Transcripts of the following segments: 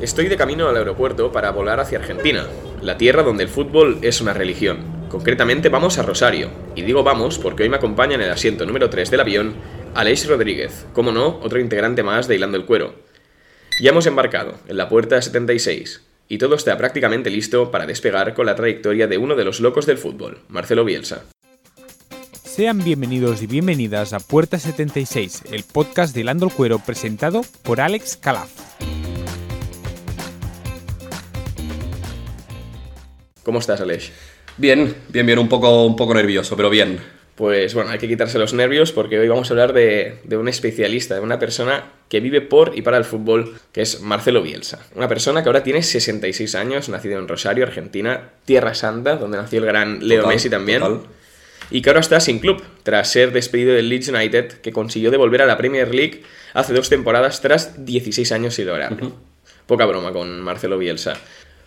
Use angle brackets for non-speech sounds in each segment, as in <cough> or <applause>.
Estoy de camino al aeropuerto para volar hacia Argentina, la tierra donde el fútbol es una religión. Concretamente vamos a Rosario, y digo vamos porque hoy me acompaña en el asiento número 3 del avión Aleix Rodríguez, como no, otro integrante más de Hilando el Cuero. Ya hemos embarcado en la puerta 76, y todo está prácticamente listo para despegar con la trayectoria de uno de los locos del fútbol, Marcelo Bielsa. Sean bienvenidos y bienvenidas a Puerta 76, el podcast de Hilando el Cuero presentado por Alex Calaf. ¿Cómo estás, Aleix? Bien, bien, bien, un poco, un poco nervioso, pero bien. Pues bueno, hay que quitarse los nervios porque hoy vamos a hablar de, de, un especialista, de una persona que vive por y para el fútbol, que es Marcelo Bielsa. Una persona que ahora tiene 66 años, nacido en Rosario, Argentina, Tierra Santa, donde nació el gran Leo Total, Messi también. total. Y que ahora está sin club, tras ser despedido del Leeds United, que consiguió devolver a la Premier League hace dos temporadas tras 16 años sin lograr. Poca broma con Marcelo Bielsa.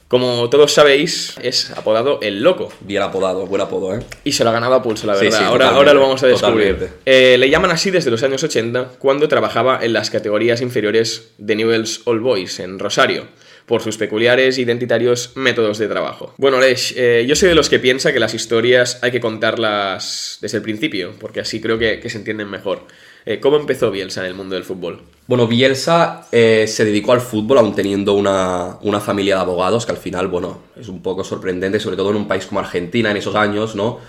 Como todos sabéis, es apodado El Loco. Bien apodado, buen apodo, ¿eh? Y se lo ha ganado a pulso, la verdad. sí, ahora, ahora lo vamos a descubrir. Eh, le llaman así desde los años 80, cuando trabajaba en las categorías inferiores de Newell's All Boys, en Rosario, por sus peculiares e identitarios métodos de trabajo. Bueno, Lesh, eh, yo soy de los que piensa que las historias hay que contarlas desde el principio, porque así creo que, que se entienden mejor. Eh, ¿Cómo empezó Bielsa en el mundo del fútbol? Bueno, Bielsa eh, se dedicó al fútbol aún teniendo una, una familia de abogados, que al final, bueno, es un poco sorprendente, sobre todo en un país como Argentina en esos años, ¿no?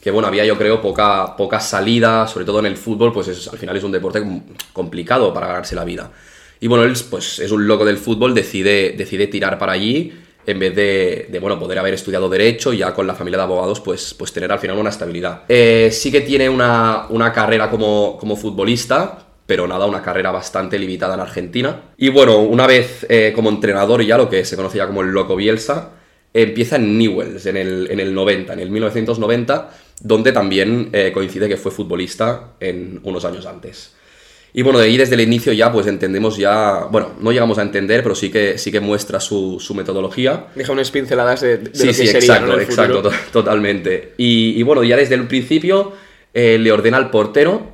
Que bueno, había yo creo poca, poca salida, sobre todo en el fútbol, pues es- al final es un deporte com- complicado para ganarse la vida. Y bueno, él pues es un loco del fútbol, decide, decide tirar para allí en vez de, de, bueno, poder haber estudiado Derecho y ya con la familia de abogados, pues, pues tener al final una estabilidad. Eh, sí que tiene una, una carrera como, como futbolista, pero nada, una carrera bastante limitada en Argentina. Y bueno, una vez eh, como entrenador ya, lo que se conocía como el Loco Bielsa, empieza en Newells en el, en el 90, en el 1990, donde también eh, coincide que fue futbolista en unos años antes. Y bueno, de ahí desde el inicio ya pues entendemos ya, bueno, no llegamos a entender, pero sí que, sí que muestra su, su metodología. Deja unas pinceladas de, de Sí, lo que sí, sería exacto, ¿no? el exacto, to- totalmente. Y, y bueno, ya desde el principio eh, le ordena al portero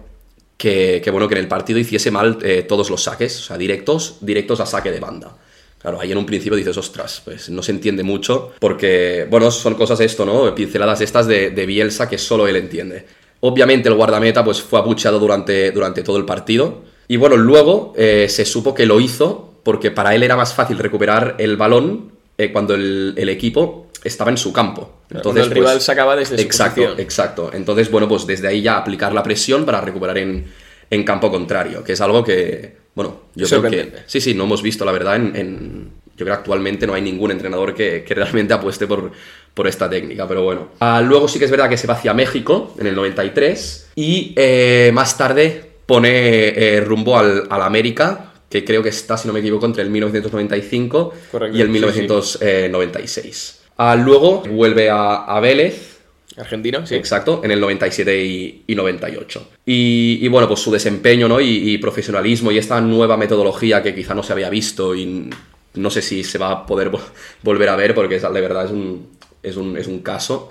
que, que, bueno, que en el partido hiciese mal eh, todos los saques, o sea, directos, directos a saque de banda. Claro, ahí en un principio dices, ostras, pues no se entiende mucho, porque, bueno, son cosas esto, ¿no? Pinceladas estas de, de Bielsa que solo él entiende. Obviamente el guardameta pues fue abucheado durante, durante todo el partido. Y bueno, luego eh, se supo que lo hizo porque para él era más fácil recuperar el balón eh, cuando el, el equipo estaba en su campo. Cuando el rival sacaba desde su exacto. Exacto. Entonces, bueno, pues desde ahí ya aplicar la presión para recuperar en, en campo contrario, que es algo que, bueno, yo creo que... Sí, sí, no hemos visto, la verdad, en... en- yo creo que actualmente no hay ningún entrenador que, que realmente apueste por, por esta técnica, pero bueno. Ah, luego sí que es verdad que se va hacia México en el 93 y eh, más tarde pone eh, rumbo al, al América, que creo que está, si no me equivoco, entre el 1995 Correcto, y el sí, sí. 1996. Ah, luego vuelve a, a Vélez, Argentino, sí. Exacto, en el 97 y, y 98. Y, y bueno, pues su desempeño ¿no? y, y profesionalismo y esta nueva metodología que quizá no se había visto y no sé si se va a poder vo- volver a ver porque de verdad es un, es un, es un caso.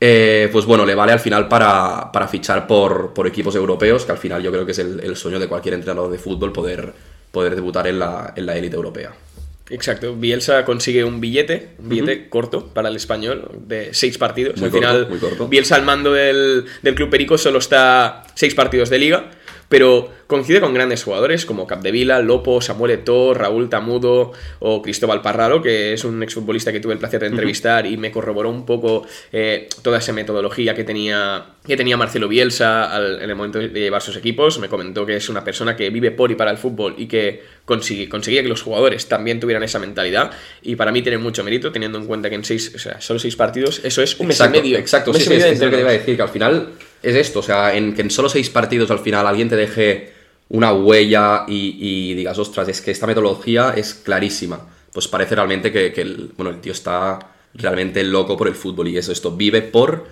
Eh, pues bueno, le vale al final para, para fichar por, por equipos europeos, que al final yo creo que es el, el sueño de cualquier entrenador de fútbol poder, poder debutar en la en la élite europea. Exacto, Bielsa consigue un billete, un billete corto para el español, de seis partidos. Muy Al corto, final, muy corto. Bielsa al mando del, del Club Perico solo está seis partidos de liga, pero coincide con grandes jugadores como Capdevila, Lopo, Samuel Eto'o, Raúl Tamudo o Cristóbal Parralo, que es un exfutbolista que tuve el placer de entrevistar y me corroboró un poco eh, toda esa metodología que tenía, que tenía Marcelo Bielsa al- en el momento de llevar sus equipos. Me comentó que es una persona que vive por y para el fútbol y que consigue- conseguía que los jugadores también tuvieran esa mentalidad. Y para mí tiene mucho mérito, teniendo en cuenta que en seis, o sea, solo seis partidos, eso es un mes exacto, y medio. Exacto, Un sí, mes medio es lo que te iba a decir, que al final es esto, o sea, en que en solo seis partidos al final alguien te deje una huella y, y digas, ostras, es que esta metodología es clarísima. Pues parece realmente que, que el, bueno, el tío está realmente loco por el fútbol y eso, esto vive por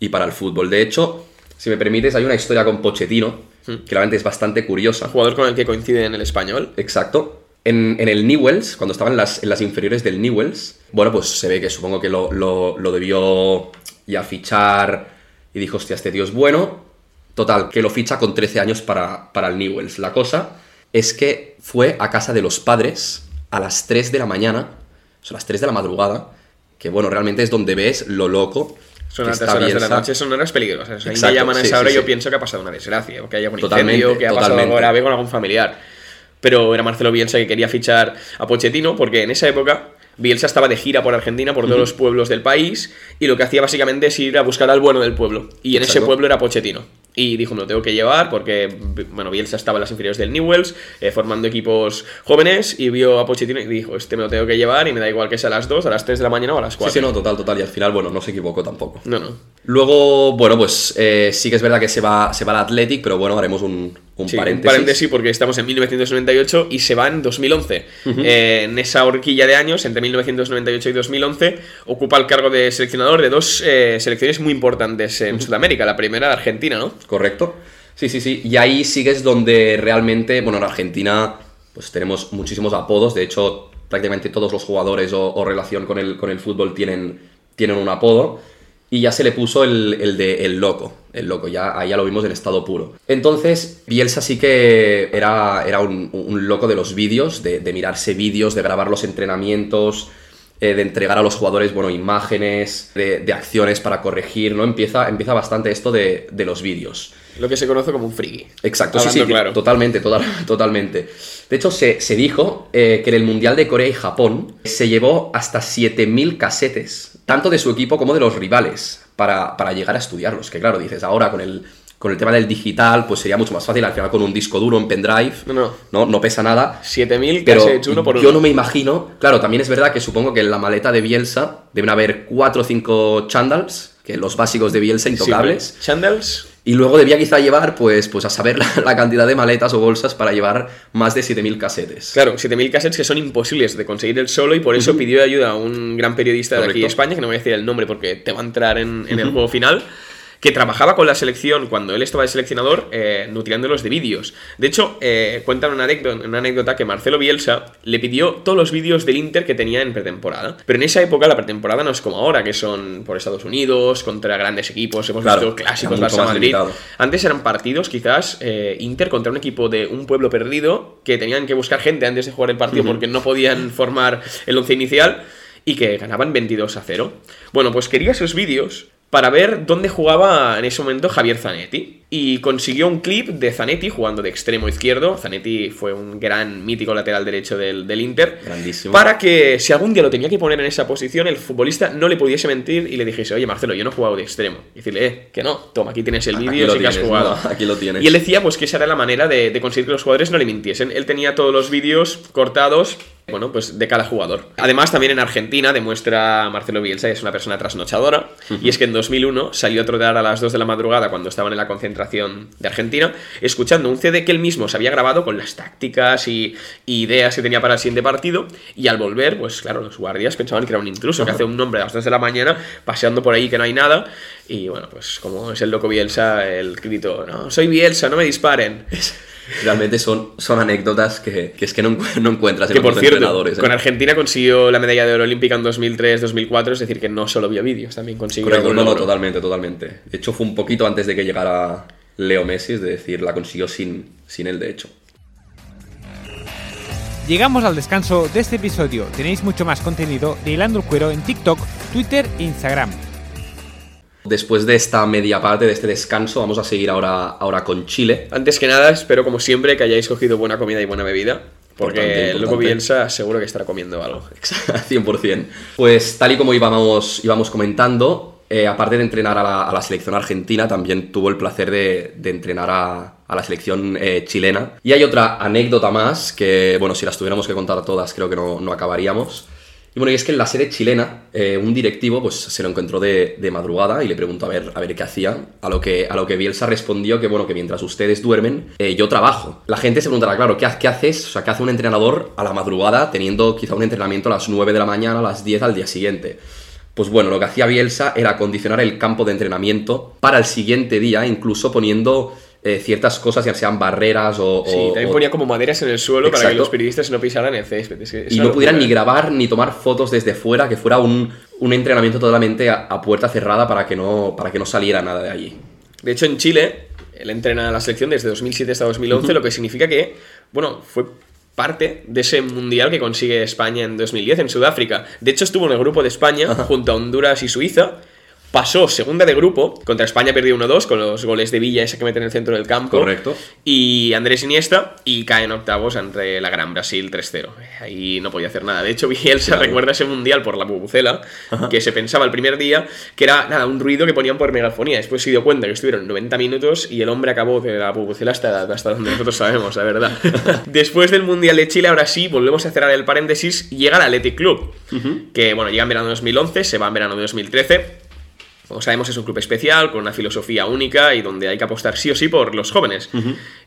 y para el fútbol. De hecho, si me permites, hay una historia con Pochettino, que realmente es bastante curiosa. Jugador con el que coincide en el español. Exacto. En, en el Newells, cuando estaban en las, en las inferiores del Newells, bueno, pues se ve que supongo que lo, lo- lo debió ya fichar y dijo, hostia, este tío es bueno. Total, que lo ficha con 13 años para, para el Newells. La cosa es que fue a casa de los padres a las 3 de la mañana, son las 3 de la madrugada, que bueno, realmente es donde ves lo loco. Son altas horas de la noche, son horas peligrosas. Exacto, llaman a sí, esa hora sí, y yo sí. pienso que ha pasado una desgracia, o que haya un Totalmente, incendio, que ha pasado totalmente. algo grave con algún familiar. Pero era Marcelo Bielsa que quería fichar a Pochettino, porque en esa época Bielsa estaba de gira por Argentina, por todos los pueblos del país, y lo que hacía básicamente es ir a buscar al bueno del pueblo. Y en ese pueblo era Pochettino. Y dijo, me lo tengo que llevar porque, bueno, Bielsa estaba en las inferiores del Newells, eh, formando equipos jóvenes, y vio a Pochettino y dijo, este me lo tengo que llevar y me da igual que sea a las 2, a las 3 de la mañana o a las Sí, 4. sí, no, total, total. Y al final, bueno, no se equivocó tampoco. no, no. Luego, bueno, pues eh, sí que es verdad que se va, se va al Athletic, pero bueno, haremos un, un Sí, paréntesis. un paréntesis porque estamos en 1998 y se va en 2011. Eh, en esa horquilla de años, entre 1998 y 2011, ocupa el cargo de seleccionador de dos eh, selecciones muy importantes en Sudamérica. La primera, Argentina, ¿no? Correcto. Sí, sí, sí. Y ahí sí que es donde realmente, bueno, en Argentina, pues tenemos muchísimos apodos. De hecho, prácticamente todos los jugadores o, o relación con el, con el fútbol tienen, tienen un apodo. Y ya se le puso el, el de el loco. El loco, ya, ahí ya lo vimos en estado puro. Entonces, Bielsa sí que era, era un, loco de los vídeos, de, de mirarse vídeos, de grabar los entrenamientos, eh, de entregar a los jugadores, bueno, imágenes, de, de acciones para corregir, ¿no? Empieza, empieza bastante esto de, de los vídeos. Lo que se conoce como un friki. Exacto, sí, sí, claro. totalmente, total- <laughs> totalmente. De hecho, se, se dijo eh, que en el Mundial de Corea y Japón se llevó hasta 7.000 casetes, tanto de su equipo como de los rivales, para, para llegar a estudiarlos. Que claro, dices, ahora con el, con el tema del digital, pues sería mucho más fácil, al final con un disco duro en pendrive, No, no. no, no pesa nada. 7000 Pero cassettes uno por yo uno. no me imagino, claro, también es verdad que supongo que en la maleta de Bielsa deben haber 4 o 5 chandals, que los básicos de Bielsa intocables. Siempre. Chandels. Y luego debía quizá llevar, pues, pues a saber la, la cantidad de maletas o bolsas para llevar más de 7.000 casetes. Claro, 7000 cassettes que son imposibles de conseguir él solo y por eso pidió ayuda a un gran periodista de aquí de Correcto. España, que no voy a decir el nombre porque te va a entrar en, en el juego final, que trabajaba con la selección cuando él estaba de seleccionador, eh, nutriéndolos de vídeos. De hecho, eh, cuentan una anécdota, una anécdota que Marcelo Bielsa le pidió todos los vídeos del Inter que tenía en pretemporada. Pero en esa época la pretemporada no es como ahora, que son por Estados Unidos, contra grandes equipos, hemos Claro, visto clásicos, Barça Madrid. limitado. Antes eran partidos, quizás, eh, Inter contra un equipo de un pueblo perdido, que tenían que buscar gente antes de jugar el partido porque no podían formar el once inicial y que ganaban 22 a 0. Bueno, pues quería esos vídeos para ver dónde jugaba en ese momento Javier Zanetti. Y consiguió un clip de Zanetti jugando de extremo izquierdo. Zanetti fue un gran mítico lateral derecho del, del Inter. Grandísimo. Para que si algún día lo tenía que poner en esa posición, el futbolista no le pudiese mentir y le dijese, oye Marcelo, yo no he jugado de extremo. Y decirle, eh, que no, toma, aquí tienes el vídeo, sí que has jugado. ¿no? <laughs> Aquí lo tienes. Y él decía pues que esa era la manera de, de conseguir que los jugadores no le mintiesen. Él tenía todos los vídeos cortados, bueno, pues de cada jugador. Además, también en Argentina demuestra Marcelo Bielsa que es una persona trasnochadora. Y es que en 2001 salió a trotar a las 2 de la madrugada cuando estaban en la concentración de Argentina, escuchando un CD que él mismo se había grabado con las tácticas y, y ideas que tenía para el siguiente partido. Y al volver, pues claro, los guardias pensaban que era un intruso, que hace un hombre a las 2 de la mañana paseando por ahí que no hay nada. Y bueno, pues como es el loco Bielsa, el grito, no, soy Bielsa, no me disparen. Realmente son, son anécdotas que, que es que no, no encuentras en Que por cierto, entrenadores. ¿eh? con Argentina consiguió la medalla de oro olímpica en 2003-2004, es decir, que no solo vio vídeos, también consiguió Correcto, no, no, totalmente, totalmente. De hecho, fue un poquito antes de que llegara Leo Messi, es decir, la consiguió sin, sin él, de hecho. Llegamos al descanso de este episodio. Tenéis mucho más contenido de Hilando el Cuero en TikTok, Twitter e Instagram. Después de esta media parte, de este descanso, vamos a seguir ahora, ahora con Chile. Antes que nada, espero como siempre que hayáis cogido buena comida y buena bebida, porque Importante, importante. Bielsa seguro que estará comiendo algo. <laughs> 100%. Pues tal y como íbamos, íbamos comentando, eh, aparte de entrenar a la, a la selección argentina, también tuvo el placer de, de entrenar a, a la selección eh, chilena. Y hay otra anécdota más que, bueno, si las tuviéramos que contar todas, creo que no, no acabaríamos. Y bueno, y es que en la sede chilena, eh, un directivo pues, se lo encontró de, de madrugada y le preguntó a ver, a ver qué hacía. A lo, que, a lo que Bielsa respondió que, bueno, que mientras ustedes duermen, eh, yo trabajo. La gente se preguntará, claro, ¿qué, ¿qué haces? O sea, ¿qué hace un entrenador a la madrugada teniendo quizá un entrenamiento a las 9 de la mañana, a las 10 al día siguiente? Pues bueno, lo que hacía Bielsa era acondicionar el campo de entrenamiento para el siguiente día, incluso poniendo eh, ciertas cosas, ya sean barreras o... Sí, o- también o- ponía como maderas en el suelo para que los periodistas no pisaran el césped. Es que es y no pudieran ni grabar ni tomar fotos desde fuera, que fuera un, un entrenamiento totalmente a, a puerta cerrada para que, no, para que no saliera nada de allí. De hecho, en Chile, él entrena a la selección desde 2007 hasta 2011, lo que significa que, bueno, fue parte de ese mundial que consigue España en 2010 en Sudáfrica. De hecho, estuvo en el grupo de España junto a Honduras y Suiza pasó segunda de grupo, contra España perdió 1-2 con los goles de Villa, ese que mete en el centro del campo. Correcto. Y Andrés Iniesta, y cae en octavos entre la Gran Brasil 3-0. Ahí no podía hacer nada. De hecho, <laughs> Bielsa recuerda ese mundial por la bubucela, que se pensaba el primer día que era nada, un ruido que ponían por megafonía. Después se dio cuenta que estuvieron 90 minutos y el hombre acabó de la bubucela hasta, hasta donde nosotros sabemos, la verdad. <laughs> Después del mundial de Chile, ahora sí, volvemos a cerrar el paréntesis, llega el Athletic Club, que bueno, llega en verano de 2011, se va en verano de 2013 como sabemos, es un club especial, con una filosofía única y donde hay que apostar sí o sí por los jóvenes.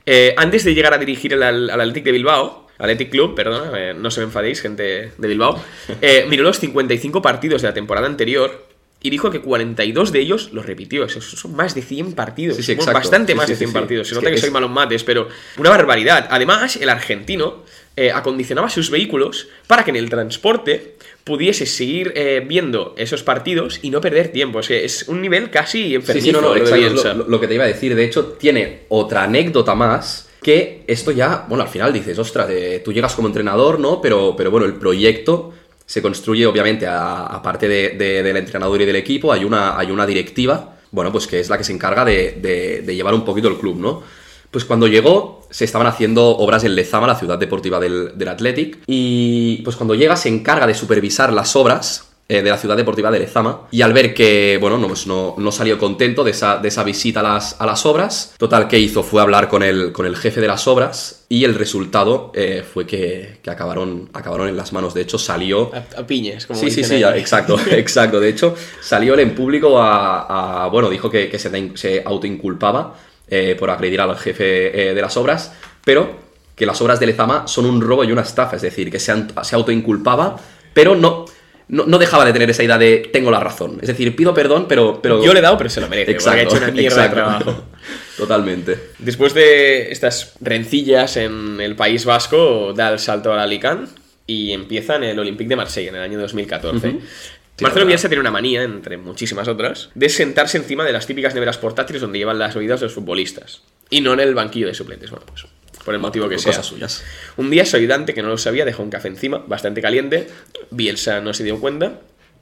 Eh, antes de llegar a dirigir el, al Athletic de Bilbao, Athletic Club, perdón, eh, no se me enfadéis, gente de Bilbao, <laughs> eh, miró los 55 partidos de la temporada anterior y dijo que 42 de ellos los repitió. Eso son más de 100 partidos. Sí, bastante Sí, más de 100 sí, sí. partidos. Se Es nota que que, soy malo en mates, pero una barbaridad. Además, el argentino eh, acondicionaba sus vehículos para que en el transporte pudiese seguir eh, viendo esos partidos y no perder tiempo. O sea, es un nivel casi enfermizo. sí, no, no, lo que te iba a decir. De hecho, tiene otra anécdota más que esto ya, bueno, al final dices, ostras, eh, tú llegas como entrenador, ¿no? Pero, pero bueno, el proyecto se construye, obviamente, aparte de- de- del entrenador y del equipo, hay una, hay una directiva, bueno, pues que es la que se encarga de, de- de llevar un poquito el club, ¿no? Pues cuando llegó, se estaban haciendo obras en Lezama, la ciudad deportiva del, del Athletic, y pues cuando llega se encarga de supervisar las obras eh, de la ciudad deportiva de Lezama, y al ver que, bueno, no, pues no, no salió contento de esa, de esa visita a las, a las obras, total, ¿qué hizo? Fue hablar con el, con el jefe de las obras, y el resultado eh, fue que, que acabaron, acabaron en las manos. De hecho, salió... A, a piñes, como Sí, sí, dicen sí, exacto, <laughs> exacto. De hecho, salió él en público a, a- bueno, dijo que, que se, se autoinculpaba eh, por agredir al jefe de las obras, pero que las obras de Lezama son un robo y una estafa, es decir, que se, se autoinculpaba, pero no, no, no dejaba de tener esa idea de tengo la razón. Es decir, pido perdón, pero... pero... Yo le he dado, pero se lo merece. porque ha hecho una mierda exacto. de trabajo. <laughs> Totalmente. Después de estas rencillas en el País Vasco, da el salto al Alicante y empieza en el Olympique de Marsella en el año 2014. Ujú. Marcelo verdad. Bielsa tiene una manía, entre muchísimas otras, de sentarse encima de las típicas neveras portátiles donde llevan las bebidas los futbolistas. Y no en el banquillo de suplentes. Bueno, pues por el motivo que Por sea. cosas suyas. Un día su ayudante, que no lo sabía, dejó un café encima, bastante caliente. Bielsa no se dio cuenta.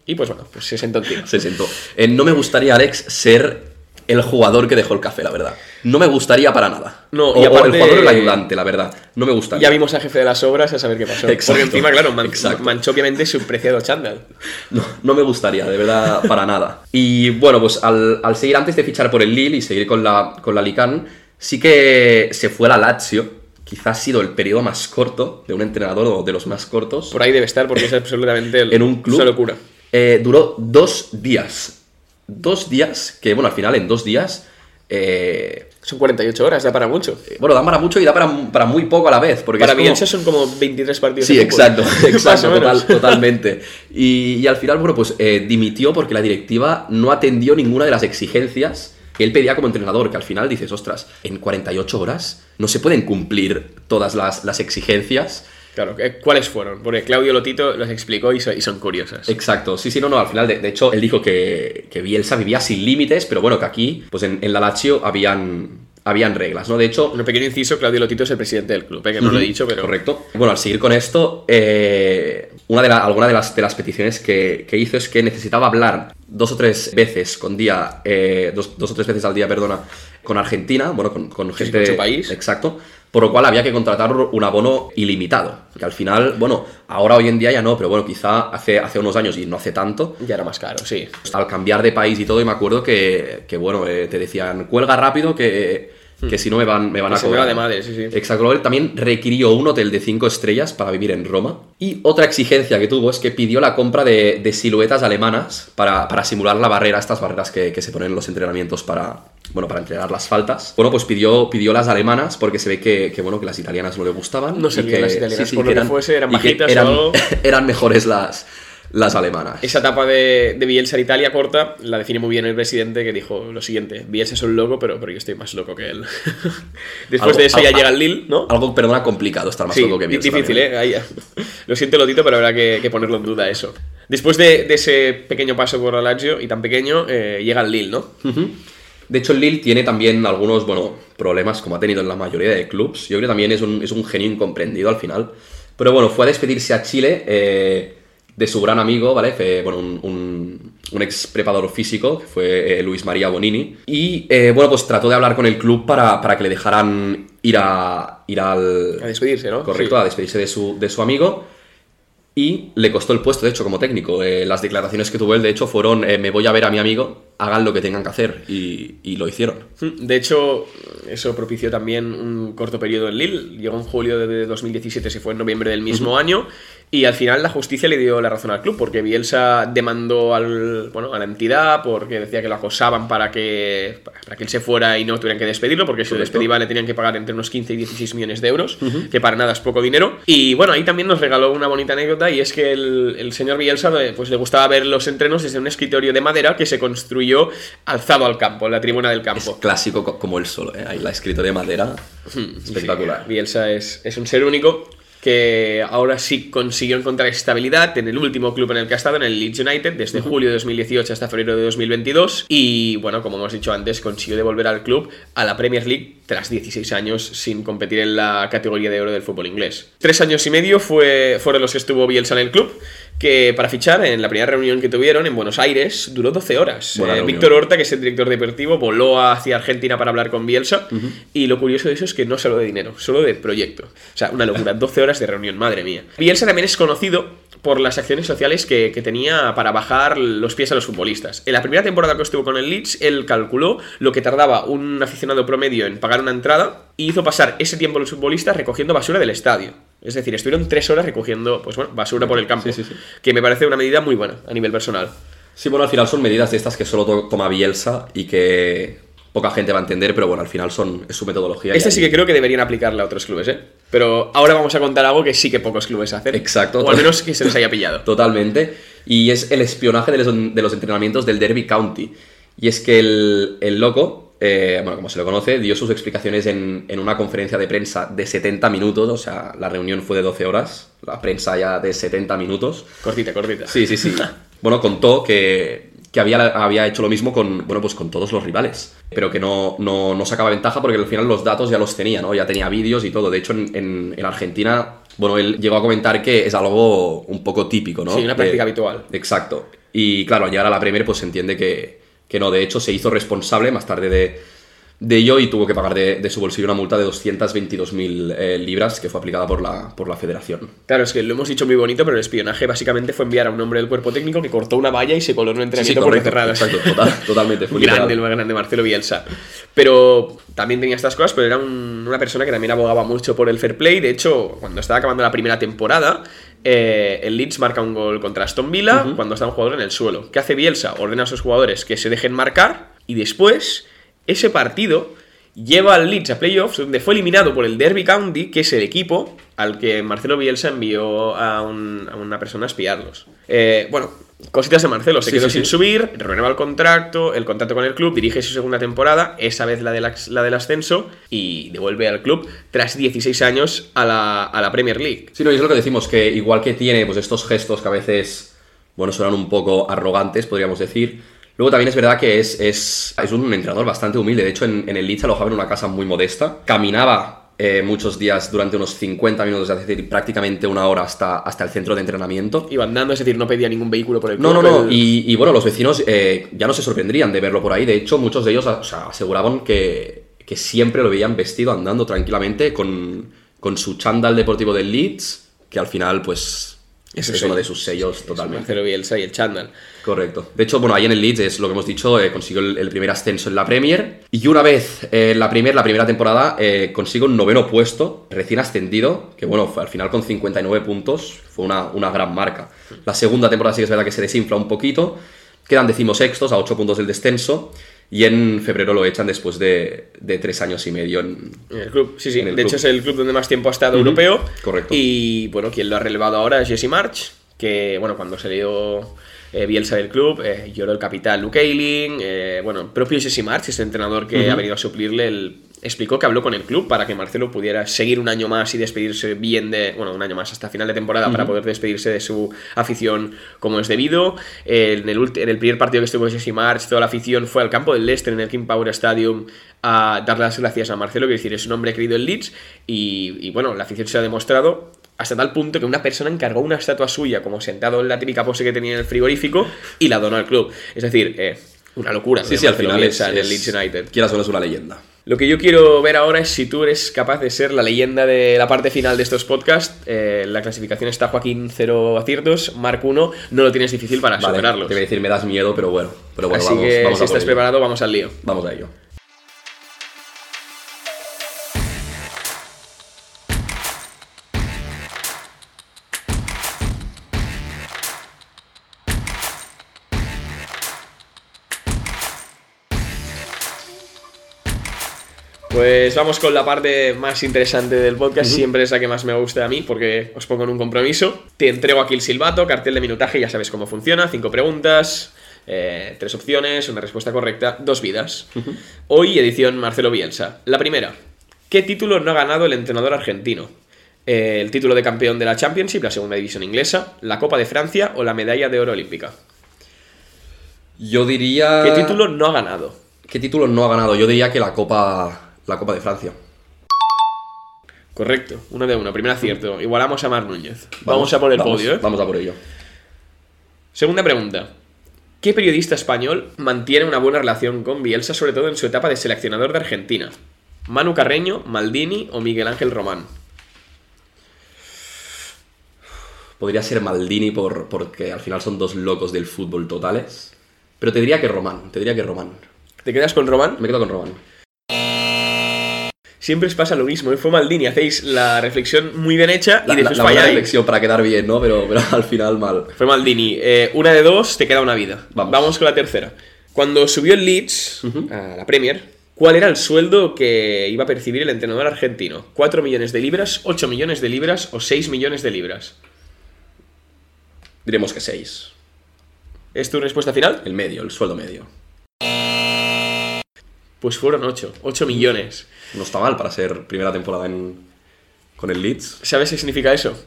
Y pues bueno, pues se sentó encima. Se sentó. Eh, no me gustaría, Alex, ser el jugador que dejó el café, la verdad. No me gustaría para nada. No, o, y o aparte- el jugador el ayudante, la verdad. No me gustaría. Ya vimos al jefe de las obras a saber qué pasó. Exacto, Porque encima, claro, man- manchó obviamente su preciado chándal. No, no me gustaría, de verdad, para nada. Y bueno, pues al, al seguir antes de fichar por el Lille y seguir con la, con la Alicante, sí que se fue a la Lazio. Quizás ha sido el periodo más corto de un entrenador o de los más cortos. Por ahí debe estar porque es <laughs> absolutamente el- en un club. una locura. Eh, duró dos días. Dos días, que bueno, al final en dos días. eh, Son 48 horas, da para mucho. bueno, da para mucho y da para, para muy poco a la vez. Porque Para es como- son como 23 partidos. Sí, de exacto, <laughs> <laughs> exacto, total- totalmente. Y, y al final, bueno, pues eh, dimitió porque la directiva no atendió ninguna de las exigencias que él pedía como entrenador, que al final dices, ostras, en 48 horas no se pueden cumplir todas las, las exigencias. Claro, ¿qué- ¿cuáles fueron? Porque Claudio Lotito los explicó y, so- y son curiosas. Exacto, sí, sí, no, no, al final, de, de hecho, él dijo que, que Bielsa vivía sin límites, pero bueno, que aquí, pues en, en la Lazio habían, habían reglas, ¿no? De hecho, Un pequeño inciso, Claudio Lotito es el presidente del club, ¿eh? que no lo he dicho, pero... Correcto. Bueno, al seguir con esto, eh, una de la- alguna de las, de las peticiones que, que hizo es que necesitaba hablar dos o tres veces con día, eh, dos, dos o tres veces al día, perdona, con Argentina, bueno, con, con Sí, gente su país. Exacto. Por lo cual había que contratar un abono ilimitado. Que al final, bueno, ahora hoy en día ya no, pero bueno, quizá hace, hace unos años y no hace tanto, Ya era más caro, sí. al cambiar de país y todo, y me acuerdo que, que, bueno, eh, te decían, cuelga rápido que, que si no me van, me van Que a se me cobrar. va de madre, sí, sí. Exacto. También requirió un hotel de 5 estrellas para vivir en Roma. Y otra exigencia que tuvo es que pidió la compra de, de siluetas alemanas para, para simular la barrera, estas barreras que, que se ponen en los entrenamientos para, bueno, para entrenar las faltas. Bueno, pues pidió, pidió las alemanas porque se ve que, que, bueno, que las italianas no le gustaban. No servían que- las italianas, por lo que fuese, eran bajitas o eran, <laughs> eran mejores las, las alemanas. Esa etapa de, de Bielsa en Italia corta la define muy bien el presidente que dijo lo siguiente: Bielsa es un loco, pero, pero yo estoy más loco que él. <laughs> Después Algo- de eso ya llega el Lille, ¿no? Algo, perdona, complicado estar más Sí, loco que Bielsa difícil, también. ¿eh? Ahí- <laughs> lo siento, Lotito, pero habrá que, que ponerlo en duda eso. Después de, de ese pequeño paso por la Lazio, y tan pequeño, eh, llega el Lille, ¿no? De hecho, el Lille tiene también algunos, bueno, problemas como ha tenido en la mayoría de clubs. Yo creo que también es un, es un genio incomprendido al final. Pero bueno, fue a despedirse a Chile eh, de su gran amigo, ¿vale? Fue, bueno, un, un, un ex preparador físico, que fue eh, Luis María Bonini. Y eh, bueno, pues trató de hablar con el club para, para que le dejaran ir, a, ir al... A despedirse, ¿no? Correcto, Sí. a despedirse de su, de su amigo. Y le costó el puesto, de hecho, como técnico. Eh, las declaraciones que tuvo él, de hecho, fueron, me voy a ver a mi amigo, hagan lo que tengan que hacer. Y, y lo hicieron. De hecho, eso propició también un corto periodo en Lille. Llegó en julio de 2017, se fue en noviembre del mismo año. Y al final la justicia le dio la razón al club, porque Bielsa demandó al, bueno, a la entidad porque decía que lo acosaban para que, para que él se fuera y no tuvieran que despedirlo, porque si lo Correcto. despedía le tenían que pagar entre unos 15 y 16 millones de euros, que para nada es poco dinero. Y bueno, ahí también nos regaló una bonita anécdota y es que el, el señor Bielsa eh, pues, le gustaba ver los entrenos desde un escritorio de madera que se construyó alzado al campo, en la tribuna del Es campo. clásico co- como él solo, ¿eh? Ahí la escrito de madera. Espectacular. Sí, Bielsa es, es un ser único que ahora sí consiguió encontrar estabilidad en el último club en el que ha estado, en el Leeds United, desde julio de 2018 hasta febrero de 2022. Y bueno, como hemos dicho antes, consiguió devolver al club a la Premier League tras 16 años sin competir en la categoría de oro del fútbol inglés. Tres años y medio fue, fueron los que estuvo Bielsa en el club. Que para fichar, en la primera reunión que tuvieron en Buenos Aires, duró 12 horas. Eh. Víctor Horta, que es el director deportivo, voló hacia Argentina para hablar con Bielsa. Y lo curioso de eso es que no solo de dinero, solo de proyecto. O sea, una locura, <laughs> 12 horas de reunión, madre mía. Bielsa también es conocido por las acciones sociales que, que tenía para bajar los pies a los futbolistas. En la primera temporada que estuvo con el Leeds, él calculó lo que tardaba un aficionado promedio en pagar una entrada y hizo pasar ese tiempo a los futbolistas recogiendo basura del estadio. Es decir, estuvieron tres horas recogiendo pues, bueno, basura por el campo. Sí, sí, sí. Que me parece una medida muy buena a nivel personal. Sí, bueno, al final son medidas de estas que solo to- toma Bielsa y que poca gente va a entender, pero bueno, al final son, es su metodología. Esta sí que creo que deberían aplicarla a otros clubes, ¿eh? Pero ahora vamos a contar algo que sí que pocos clubes hacen. Exacto. O al menos que se les haya pillado. <laughs> Totalmente. Y es el espionaje de los, de los entrenamientos del Derby County. Y es que el, el loco, eh, bueno, como se lo conoce, dio sus explicaciones en, en una conferencia de prensa de 70 minutos. O sea, la reunión fue de 12 horas. La prensa ya de 70 minutos. Cortita, cortita. Sí, sí, sí. <laughs> Bueno, contó que, que había, había hecho lo mismo con, bueno, pues con todos los rivales, pero que no, no, no sacaba ventaja porque al final los datos ya los tenía, ¿no? Ya tenía vídeos y todo. De hecho, en, en- en Argentina, bueno, él llegó a comentar que es algo un poco típico, ¿no? Sí, una De- práctica habitual. Exacto. Y claro, al llegar a la Premier, pues se entiende que, que no. De hecho, se hizo responsable más tarde de, de ello y tuvo que pagar de, de su bolsillo una multa de 222.000 eh, libras que fue aplicada por la, por la federación. Claro, es que lo hemos dicho muy bonito, pero el espionaje básicamente fue enviar a un hombre del cuerpo técnico que cortó una valla y se coló en un Sí, sí, entrenamiento por cerrado. Exacto, total- <laughs> totalmente. Fue grande, el más grande, Marcelo Bielsa. Pero también tenía estas cosas, pero era un- una persona que también abogaba mucho por el fair play. De hecho, cuando estaba acabando la primera temporada, eh, el Leeds marca un gol contra Aston Villa cuando está un jugador en el suelo. ¿Qué hace Bielsa? Ordena a sus jugadores que se dejen marcar y después ese partido lleva al Leeds a playoffs donde fue eliminado por el Derby County, que es el equipo al que Marcelo Bielsa envió a, un- a una persona a espiarlos. Eh, bueno, cositas de Marcelo, se Sí, quedó sí, sin sí. subir, renueva el contracto, el contrato con el club, dirige su segunda temporada, esa vez la, del ax- la del ascenso, y devuelve al club tras 16 años a la, a la Premier League. Sí, no, y es lo que decimos, que igual que tiene pues estos gestos que a veces, bueno, suenan un poco arrogantes, podríamos decir, luego también es verdad que es, es, es un entrenador bastante humilde. De hecho, en, en el Leeds alojaba en una casa muy modesta, caminaba eh, muchos días durante unos 50 minutos, es decir, prácticamente una hora hasta, hasta el centro de entrenamiento. Iba andando, es decir, no pedía ningún vehículo por el No, no, no. el- Y, y, bueno, los vecinos eh, ya no se sorprendrían de verlo por ahí. De hecho, muchos de ellos o sea, aseguraban que, que siempre lo veían vestido andando tranquilamente con, con su chándal deportivo del Leeds, que al final, pues, es sello. uno de sus sellos totalmente. Marcelo Bielsa y el Chandal. Correcto. De hecho, bueno, ahí en el Leeds es lo que hemos dicho, eh, consiguió el, el primer ascenso en la Premier. Y una vez eh, la, Premier, la primera temporada eh, consigue un noveno puesto, recién ascendido, que bueno, fue al final con 59 puntos, fue una, una gran marca. La segunda temporada sí que es verdad que se desinfla un poquito, quedan decimosextos a 8 puntos del descenso. Y en febrero lo echan después de, de tres años y medio en, En el club, sí, sí. De hecho, es el club donde más tiempo ha estado europeo. correcto. Y bueno, quien lo ha relevado ahora es Jesse March, que bueno, cuando salió eh, Bielsa del club, eh, lloró el capitán Luke Ayling. eh, bueno, propio Jesse March es el entrenador que ha venido a suplirle el, explicó que habló con el club para que Marcelo pudiera seguir un año más y despedirse bien de, bueno, un año más hasta final de temporada para poder despedirse de su afición como es debido. En el, en el primer partido que estuvo Jesse March, toda la afición fue al campo del Leicester en el King Power Stadium a dar las gracias a Marcelo, que decir, es un hombre querido en Leeds y, y bueno, la afición se ha demostrado hasta tal punto que una persona encargó una estatua suya como sentado en la típica pose que tenía en el frigorífico y la donó al club. Es decir, eh, una locura. Sí, sí, al final es, en el Leeds United. Quieras o es una leyenda. Lo que yo quiero ver ahora es si tú eres capaz de ser la leyenda de la parte final de estos podcasts. Eh, la clasificación está Joaquín 0 aciertos, Marc 1. No lo tienes difícil para Vale, superarlos. te voy a decir, me das miedo, pero bueno. Pero bueno, Así vamos, que vamos si a estás ello. preparado, vamos al lío. Vamos a ello. Pues vamos con la parte más interesante del podcast, siempre es la que más me gusta a mí, porque os pongo en un compromiso. Te entrego aquí el silbato, cartel de minutaje, ya sabes cómo funciona, cinco preguntas, eh, tres opciones, una respuesta correcta, dos vidas. Hoy edición Marcelo Bielsa. La primera, ¿qué título no ha ganado el entrenador argentino? Eh, ¿El título de campeón de la Championship, la segunda división inglesa, la Copa de Francia o la medalla de oro olímpica? Yo diría. ¿Qué título no ha ganado? ¿Qué título no ha ganado? Yo diría que la Copa. La Copa de Francia. Correcto, una de una, primer acierto. Igualamos a Mar Núñez. Vamos, a por el vamos- podio, ¿eh? Vamos a por ello. Segunda pregunta. ¿Qué periodista español mantiene una buena relación con Bielsa, sobre todo en su etapa de seleccionador de Argentina? ¿Manu Carreño, Maldini o Miguel Ángel Román? Podría ser Maldini por, porque al final son dos locos del fútbol totales. Pero te diría que Román. Te diría que Román. ¿Te quedas con Román? Me quedo con Román. Siempre os pasa lo mismo, ¿eh? fue Maldini, hacéis la reflexión muy bien hecha y La, después la buena falláis. reflexión para quedar bien, ¿no? Pero, pero al final mal. Fue Maldini. Eh, una de dos, te queda una vida. Vamos. con la tercera. Cuando subió el Leeds a la Premier, ¿cuál era el sueldo que iba a percibir el entrenador argentino? ¿4 millones de libras, 8 millones de libras o 6 millones de libras? Diremos que 6. ¿Es tu respuesta final? El medio, el sueldo medio. Pues fueron 8, 8 millones. No está mal para ser primera temporada en, con el Leeds. ¿Sabes qué significa eso?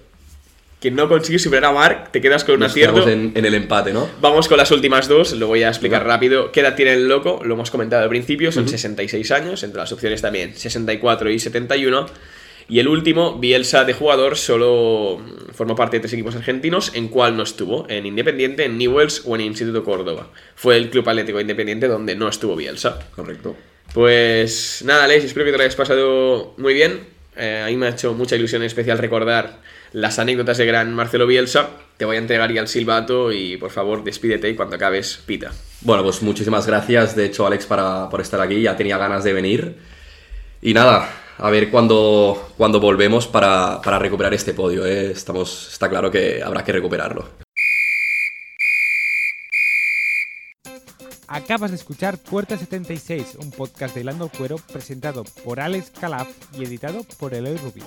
Que no consigues superar a Mark, te quedas con un Nos acierto. quedamos en, en el empate, ¿no? Vamos con las últimas dos, lo voy a explicar rápido. ¿Qué edad tiene el loco? Lo hemos comentado al principio, son 66 años, entre las opciones también 64 y 71. Y el último, Bielsa de jugador, solo formó parte de tres equipos argentinos, en cuál no estuvo, en Independiente, en Newells o en Instituto Córdoba. Fue el Club Atlético Independiente donde no estuvo Bielsa. Correcto. Pues nada, Alex, espero que te lo hayas pasado muy bien. Eh, a mí me ha hecho mucha ilusión especial recordar las anécdotas de gran Marcelo Bielsa. Te voy a entregar ya el silbato y por favor despídete y cuando acabes pita. Bueno, pues muchísimas gracias, de hecho, Alex, para, por estar aquí. Ya tenía ganas de venir. Y nada, a ver cuándo, cuándo volvemos para, para recuperar este podio. ¿eh? Estamos, está claro que habrá que recuperarlo. Acabas de escuchar Puerta 76, un podcast de Lando Cuero presentado por Alex Calaf y editado por Eloy Rubio.